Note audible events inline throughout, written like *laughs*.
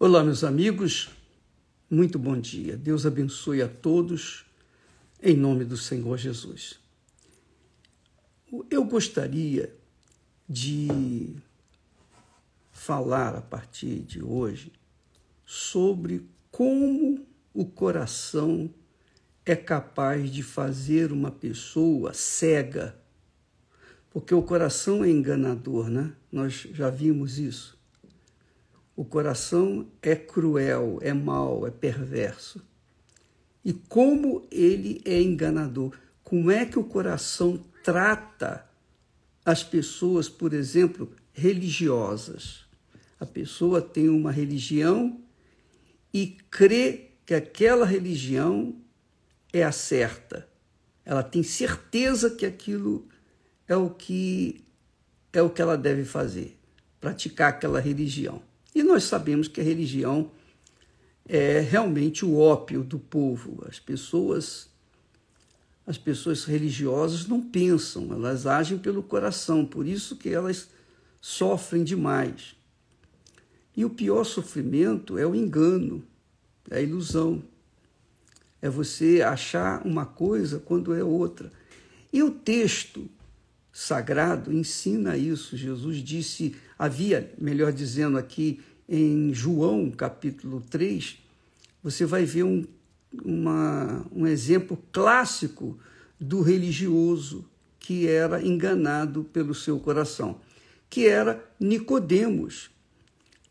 Olá, meus amigos, muito bom dia. Deus abençoe a todos, em nome do Senhor Jesus. Eu gostaria de falar a partir de hoje sobre como o coração é capaz de fazer uma pessoa cega. Porque o coração é enganador, né? Nós já vimos isso. O coração é cruel, é mau, é perverso. E como ele é enganador? Como é que o coração trata as pessoas, por exemplo, religiosas? A pessoa tem uma religião e crê que aquela religião é a certa. Ela tem certeza que aquilo é o que é o que ela deve fazer, praticar aquela religião. E nós sabemos que a religião é realmente o ópio do povo. As pessoas as pessoas religiosas não pensam, elas agem pelo coração, por isso que elas sofrem demais. E o pior sofrimento é o engano, é a ilusão. É você achar uma coisa quando é outra. E o texto sagrado ensina isso. Jesus disse, havia, melhor dizendo aqui, em João capítulo 3, você vai ver um, uma, um exemplo clássico do religioso que era enganado pelo seu coração, que era Nicodemos.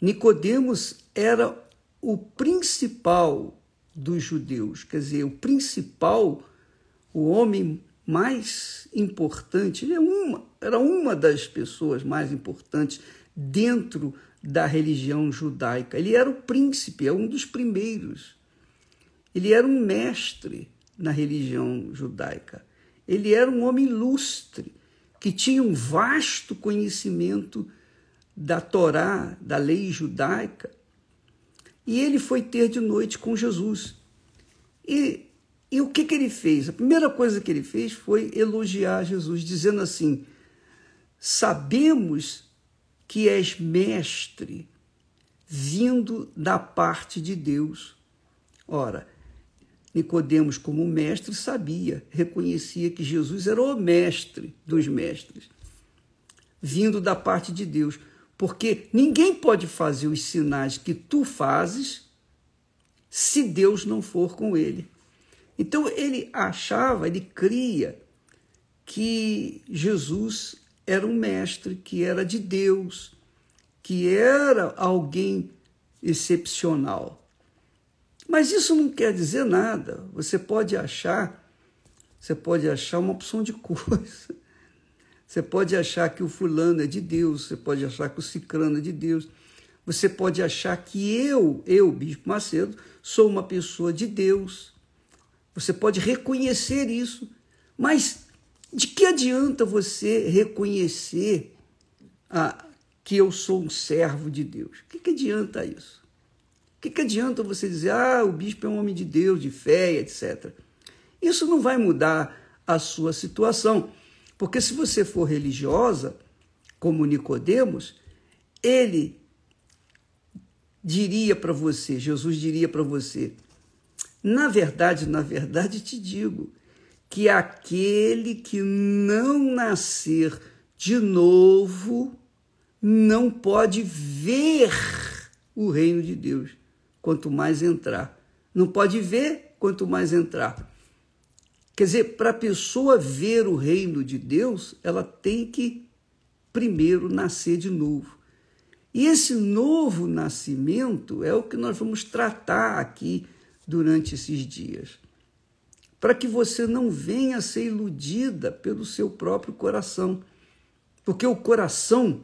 Nicodemos era o principal dos judeus, quer dizer, o principal, o homem mais importante, ele é uma, era uma das pessoas mais importantes dentro da religião judaica. Ele era o príncipe, é um dos primeiros. Ele era um mestre na religião judaica. Ele era um homem ilustre, que tinha um vasto conhecimento da Torá, da lei judaica. E ele foi ter de noite com Jesus. E e o que, que ele fez? A primeira coisa que ele fez foi elogiar Jesus, dizendo assim: Sabemos que és mestre, vindo da parte de Deus. Ora, Nicodemos, como mestre, sabia, reconhecia que Jesus era o mestre dos mestres, vindo da parte de Deus. Porque ninguém pode fazer os sinais que tu fazes se Deus não for com ele. Então ele achava, ele cria que Jesus era um mestre, que era de Deus, que era alguém excepcional. Mas isso não quer dizer nada. Você pode achar, você pode achar uma opção de *laughs* coisa. Você pode achar que o fulano é de Deus, você pode achar que o cicrano é de Deus. Você pode achar que eu, eu, Bispo Macedo, sou uma pessoa de Deus. Você pode reconhecer isso, mas de que adianta você reconhecer ah, que eu sou um servo de Deus? O que, que adianta isso? O que, que adianta você dizer, ah, o bispo é um homem de Deus, de fé, etc. Isso não vai mudar a sua situação, porque se você for religiosa, como Nicodemos, ele diria para você, Jesus diria para você, na verdade, na verdade te digo que aquele que não nascer de novo não pode ver o reino de Deus, quanto mais entrar. Não pode ver, quanto mais entrar. Quer dizer, para a pessoa ver o reino de Deus, ela tem que primeiro nascer de novo. E esse novo nascimento é o que nós vamos tratar aqui durante esses dias, para que você não venha a ser iludida pelo seu próprio coração, porque o coração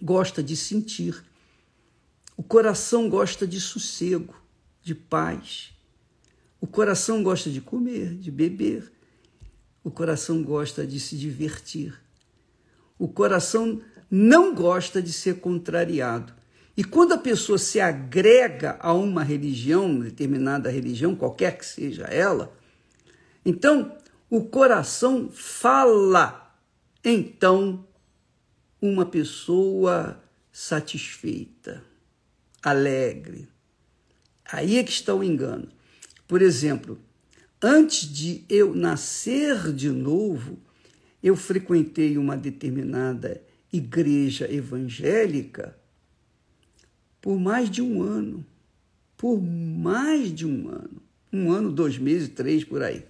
gosta de sentir, o coração gosta de sossego, de paz, o coração gosta de comer, de beber, o coração gosta de se divertir, o coração não gosta de ser contrariado. E quando a pessoa se agrega a uma religião, determinada religião, qualquer que seja ela, então o coração fala. Então, uma pessoa satisfeita. alegre. Aí é que está o engano. Por exemplo, antes de eu nascer de novo, eu frequentei uma determinada igreja evangélica por mais de um ano. Por mais de um ano. Um ano, dois meses, três por aí.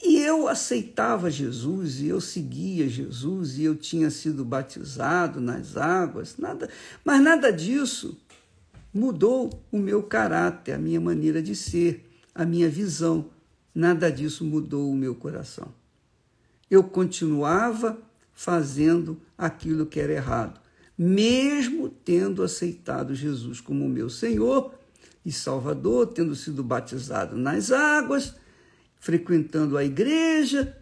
E eu aceitava Jesus e eu seguia Jesus e eu tinha sido batizado nas águas, nada, mas nada disso mudou o meu caráter, a minha maneira de ser, a minha visão. Nada disso mudou o meu coração. Eu continuava fazendo aquilo que era errado, mesmo tendo aceitado Jesus como meu Senhor e Salvador, tendo sido batizado nas águas frequentando a igreja,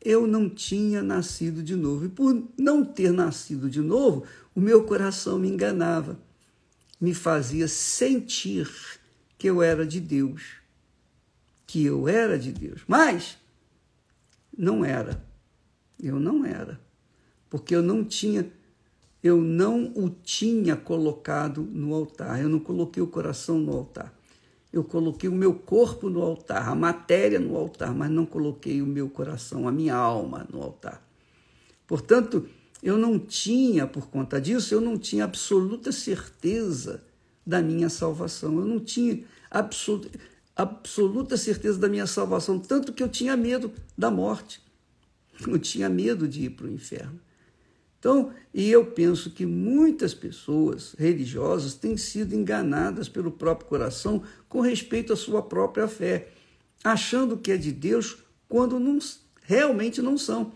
eu não tinha nascido de novo. E por não ter nascido de novo, o meu coração me enganava, me fazia sentir que eu era de Deus, que eu era de Deus. Mas não era. Eu não era. Porque eu não tinha eu não o tinha colocado no altar. Eu não coloquei o coração no altar eu coloquei o meu corpo no altar, a matéria no altar, mas não coloquei o meu coração, a minha alma no altar. Portanto, eu não tinha, por conta disso, eu não tinha absoluta certeza da minha salvação. Eu não tinha absoluta, absoluta certeza da minha salvação, tanto que eu tinha medo da morte. Eu tinha medo de ir para o inferno. Então, e eu penso que muitas pessoas religiosas têm sido enganadas pelo próprio coração com respeito à sua própria fé, achando que é de Deus quando não, realmente não são.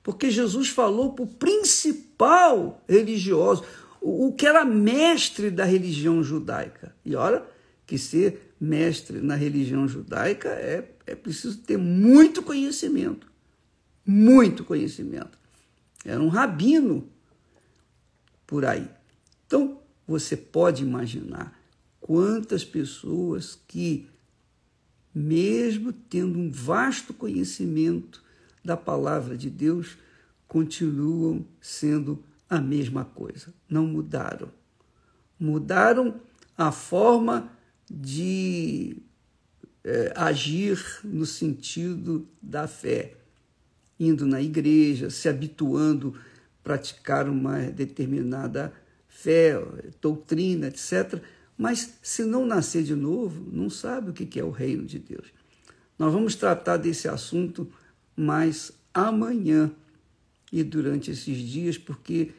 Porque Jesus falou para o principal religioso, o que era mestre da religião judaica. E olha que ser mestre na religião judaica é, é preciso ter muito conhecimento. Muito conhecimento. Era um rabino por aí. Então, você pode imaginar quantas pessoas que, mesmo tendo um vasto conhecimento da palavra de Deus, continuam sendo a mesma coisa, não mudaram. Mudaram a forma de é, agir no sentido da fé indo na igreja, se habituando a praticar uma determinada fé, doutrina, etc. Mas se não nascer de novo, não sabe o que é o reino de Deus. Nós vamos tratar desse assunto mais amanhã e durante esses dias, porque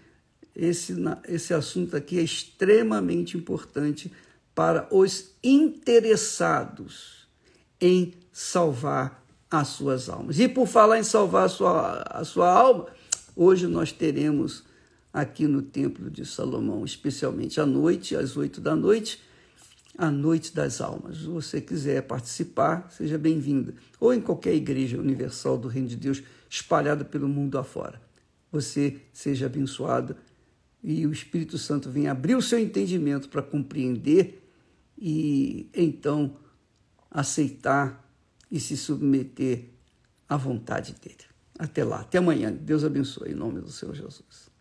esse, esse assunto aqui é extremamente importante para os interessados em salvar as suas almas. E por falar em salvar a sua, a sua alma, hoje nós teremos aqui no Templo de Salomão, especialmente à noite, às oito da noite, a Noite das Almas. Se você quiser participar, seja bem-vinda. Ou em qualquer igreja universal do Reino de Deus espalhada pelo mundo afora. Você seja abençoado e o Espírito Santo venha abrir o seu entendimento para compreender e então aceitar e se submeter à vontade dele. Até lá, até amanhã. Deus abençoe em nome do Senhor Jesus.